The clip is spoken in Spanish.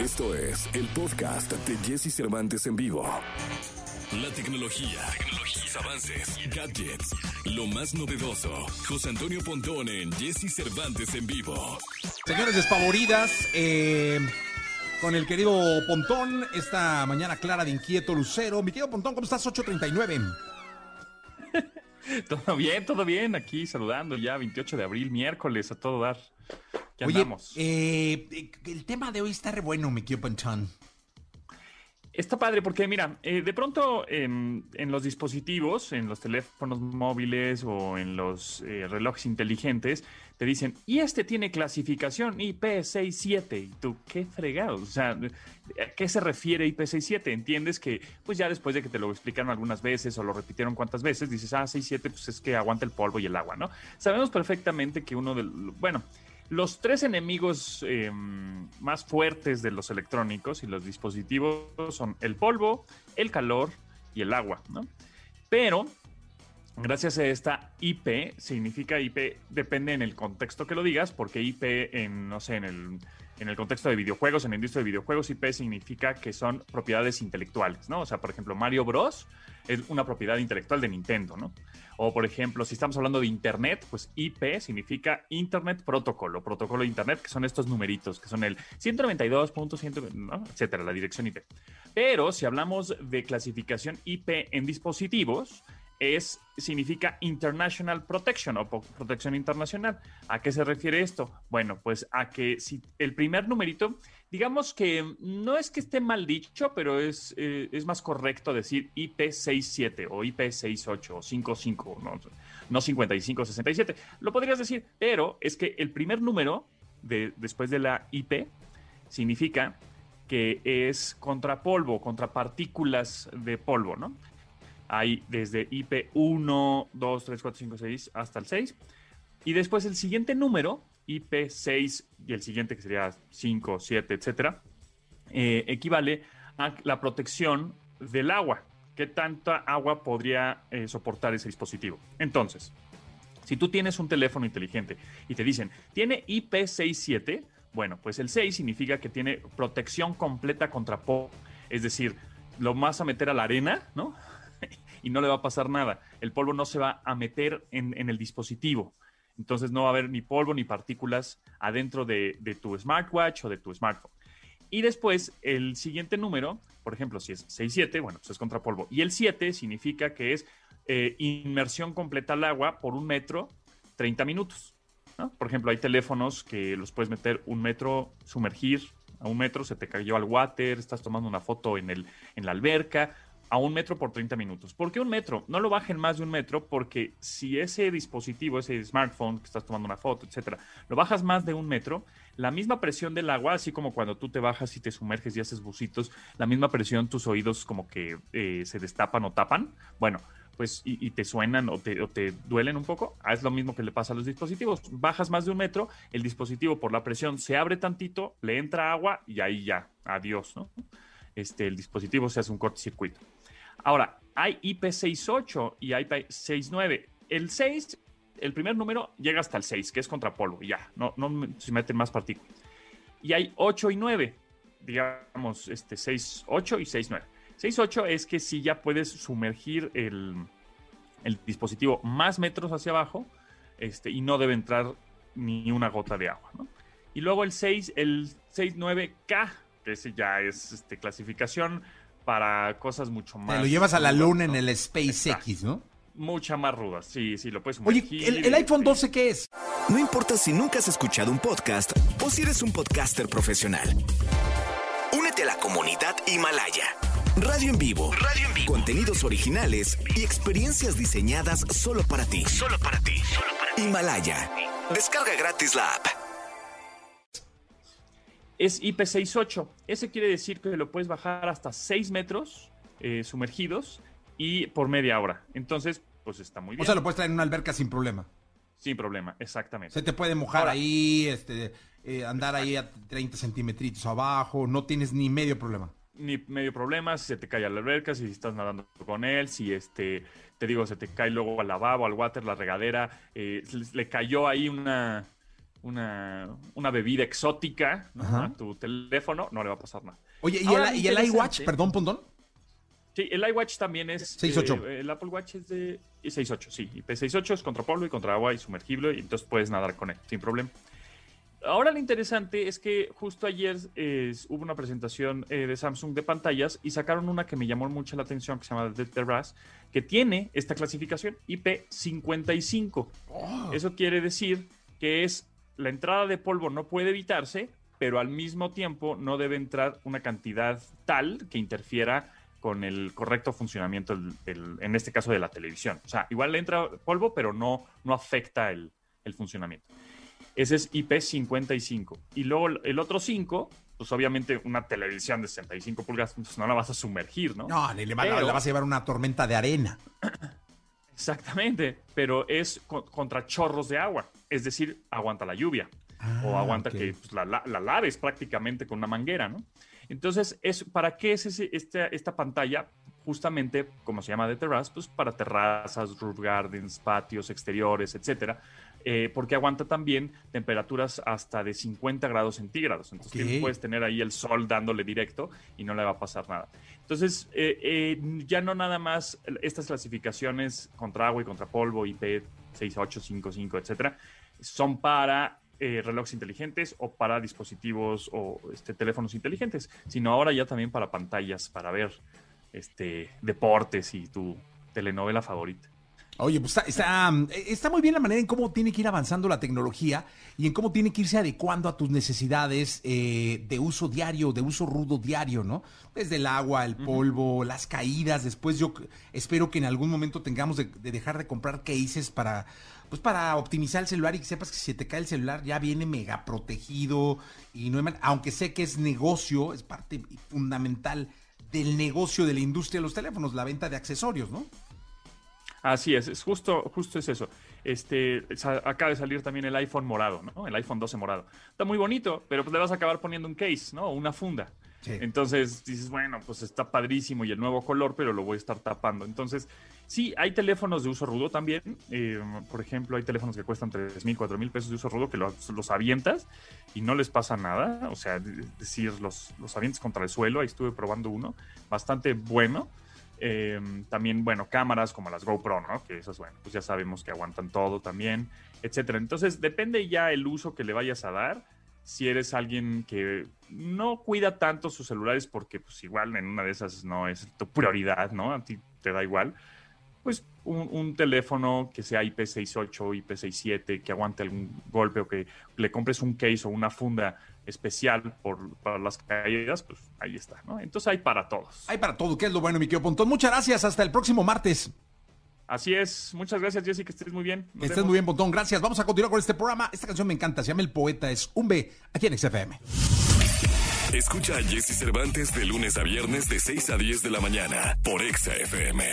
Esto es el podcast de Jesse Cervantes en vivo. La tecnología, tecnología, avances, gadgets, lo más novedoso. José Antonio Pontón en Jesse Cervantes en vivo. Señores despavoridas, eh, con el querido Pontón, esta mañana clara de inquieto Lucero. Mi querido Pontón, ¿cómo estás? 839. Todo bien, todo bien. Aquí saludando ya 28 de abril, miércoles, a todo dar. ¿Qué Oye, andamos? eh, el tema de hoy está re bueno, mi querido Pontón. Está padre porque, mira, eh, de pronto en, en los dispositivos, en los teléfonos móviles o en los eh, relojes inteligentes, te dicen, y este tiene clasificación IP67. Y tú, qué fregado. O sea, ¿a qué se refiere IP67? Entiendes que, pues ya después de que te lo explicaron algunas veces o lo repitieron cuantas veces, dices, ah, 67, pues es que aguanta el polvo y el agua, ¿no? Sabemos perfectamente que uno del. Bueno. Los tres enemigos eh, más fuertes de los electrónicos y los dispositivos son el polvo, el calor y el agua, ¿no? Pero gracias a esta IP, significa IP, depende en el contexto que lo digas, porque IP en, no sé, en el, en el contexto de videojuegos, en la industria de videojuegos, IP significa que son propiedades intelectuales, ¿no? O sea, por ejemplo, Mario Bros. es una propiedad intelectual de Nintendo, ¿no? O, por ejemplo, si estamos hablando de Internet, pues IP significa Internet Protocol o protocolo de Internet, que son estos numeritos, que son el 192.100, ¿no? etcétera, la dirección IP. Pero si hablamos de clasificación IP en dispositivos, es, significa International Protection o protección internacional. ¿A qué se refiere esto? Bueno, pues a que si el primer numerito, digamos que no es que esté mal dicho, pero es, eh, es más correcto decir IP67 o IP68 o 55, no, no 55 67. Lo podrías decir, pero es que el primer número de, después de la IP significa que es contra polvo, contra partículas de polvo, ¿no? Hay desde IP 1, 2, 3, 4, 5, 6 hasta el 6. Y después el siguiente número, IP 6 y el siguiente que sería 5, 7, etcétera, eh, equivale a la protección del agua. ¿Qué tanta agua podría eh, soportar ese dispositivo? Entonces, si tú tienes un teléfono inteligente y te dicen, tiene IP67, bueno, pues el 6 significa que tiene protección completa contra polvo. Es decir, lo vas a meter a la arena, ¿no? Y no le va a pasar nada. El polvo no se va a meter en, en el dispositivo. Entonces no va a haber ni polvo ni partículas adentro de, de tu smartwatch o de tu smartphone. Y después el siguiente número, por ejemplo, si es 6-7, bueno, pues es contra polvo. Y el 7 significa que es eh, inmersión completa al agua por un metro, 30 minutos. Por ejemplo, hay teléfonos que los puedes meter un metro, sumergir a un metro, se te cayó al water, estás tomando una foto en, el, en la alberca, a un metro por 30 minutos. ¿Por qué un metro? No lo bajen más de un metro porque si ese dispositivo, ese smartphone que estás tomando una foto, etcétera, lo bajas más de un metro, la misma presión del agua, así como cuando tú te bajas y te sumerges y haces bucitos, la misma presión, tus oídos como que eh, se destapan o tapan. Bueno, pues y, te suenan o te, te, duelen un poco, ah, es lo mismo que le pasa a los dispositivos. Bajas más de un metro, el dispositivo por la presión se abre tantito, le entra agua y ahí ya, adiós, ¿no? Este, el dispositivo se hace un cortocircuito. Ahora, hay IP68 y IP69. El 6, el primer número llega hasta el 6, que es contra polvo, ya, no, no se meten más partículas. Y hay 8 y 9, digamos, este 6, 8 y 6, 9. 6.8 es que si ya puedes sumergir el, el, dispositivo más metros hacia abajo este, y no debe entrar ni una gota de agua. Y luego el 6, el 6.9K, que ese ya es este, clasificación para cosas mucho más. Te lo llevas a la luna ¿no? en el SpaceX, ¿no? Mucha más ruda, sí, sí, lo puedes sumergir. Oye, ¿el, el iPhone 12 qué es? No importa si nunca has escuchado un podcast o si eres un podcaster profesional. Únete a la comunidad Himalaya. Radio en vivo. Radio en vivo. Contenidos originales y experiencias diseñadas solo para ti. Solo para ti. Solo para ti. Himalaya. Descarga gratis la app. Es IP68. Ese quiere decir que lo puedes bajar hasta 6 metros eh, sumergidos y por media hora. Entonces, pues está muy bien. O sea, lo puedes traer en una alberca sin problema. Sin problema, exactamente. Se te puede mojar Ahora, ahí, este, eh, andar ahí a 30 centímetros abajo, no tienes ni medio problema ni medio problema, si se te cae a la alberca, si estás nadando con él, si este, te digo, se te cae luego al lavabo, al water, la regadera, eh, le cayó ahí una, una, una bebida exótica ¿no? a tu teléfono, no le va a pasar nada. Oye, ¿y el, ¿y el iWatch, perdón, Pontón? Sí, el iWatch también es. 6.8. Eh, el Apple Watch es de 6.8, sí. Y P6.8 es contra polvo y contra agua y sumergible, y entonces puedes nadar con él sin problema. Ahora lo interesante es que justo ayer hubo una presentación eh, de Samsung de pantallas y sacaron una que me llamó mucho la atención que se llama The Terrace, que tiene esta clasificación IP55. Eso quiere decir que es la entrada de polvo no puede evitarse, pero al mismo tiempo no debe entrar una cantidad tal que interfiera con el correcto funcionamiento, en este caso de la televisión. O sea, igual le entra polvo, pero no, no afecta el, funcionamiento. Ese es IP55. Y luego el otro 5, pues obviamente una televisión de 65 pulgadas, pues no la vas a sumergir, ¿no? No, le, vas a llevar una tormenta de arena. Exactamente, pero es contra chorros de agua, es decir, aguanta la lluvia o ah, aguanta que pues, la, la, laves prácticamente con una manguera, ¿no? Entonces, es, ¿para qué es esta, esta pantalla? Justamente, como se llama de terrace, pues para terrazas, roof gardens, patios exteriores, etcétera, eh, porque aguanta también temperaturas hasta de 50 grados centígrados. Entonces, puedes tener ahí el sol dándole directo y no le va a pasar nada. Entonces, eh, eh, ya no nada más estas clasificaciones contra agua y contra polvo, IP 6855, etcétera, son para eh, relojes inteligentes o para dispositivos o este, teléfonos inteligentes, sino ahora ya también para pantallas, para ver este, deportes y tu telenovela favorita. Oye, pues está, está, muy bien la manera en cómo tiene que ir avanzando la tecnología y en cómo tiene que irse adecuando a tus necesidades eh, de uso diario, de uso rudo diario, ¿no? Desde el agua, el polvo, las caídas. Después yo espero que en algún momento tengamos de, de dejar de comprar cases para pues para optimizar el celular y que sepas que si te cae el celular ya viene mega protegido y no aunque sé que es negocio, es parte fundamental del negocio de la industria de los teléfonos, la venta de accesorios, ¿no? Así es, es justo, justo es eso. Este, acaba de salir también el iPhone morado, ¿no? El iPhone 12 morado. Está muy bonito, pero pues le vas a acabar poniendo un case, ¿no? Una funda. Entonces dices, bueno, pues está padrísimo y el nuevo color, pero lo voy a estar tapando. Entonces, sí, hay teléfonos de uso rudo también. Eh, por ejemplo, hay teléfonos que cuestan 3 mil, 4 mil pesos de uso rudo que los, los, avientas y no les pasa nada. O sea, es decir, los, los avientas contra el suelo. Ahí estuve probando uno, bastante bueno. Eh, también, bueno, cámaras como las GoPro, ¿no? Que esas, bueno, pues ya sabemos que aguantan todo también, etcétera. Entonces, depende ya el uso que le vayas a dar si eres alguien que no cuida tanto sus celulares porque pues igual en una de esas no es tu prioridad, ¿no? A ti te da igual. Pues un, teléfono que sea IP68, IP67, que aguante algún golpe o que le compres un case o una funda especial por, para las caídas, pues ahí está, ¿no? Entonces hay para todos. Hay para todo, que es lo bueno, mi querido Pontón. Muchas gracias, hasta el próximo martes. Así es. Muchas gracias, Jessy, que estés muy bien. que estés muy bien, Pontón. Gracias. Vamos a continuar con este programa. Esta canción me encanta. Se llama El Poeta. Es un B aquí en XFM. Escucha a Jesse Cervantes de lunes a viernes de 6 a 10 de la mañana por XFM.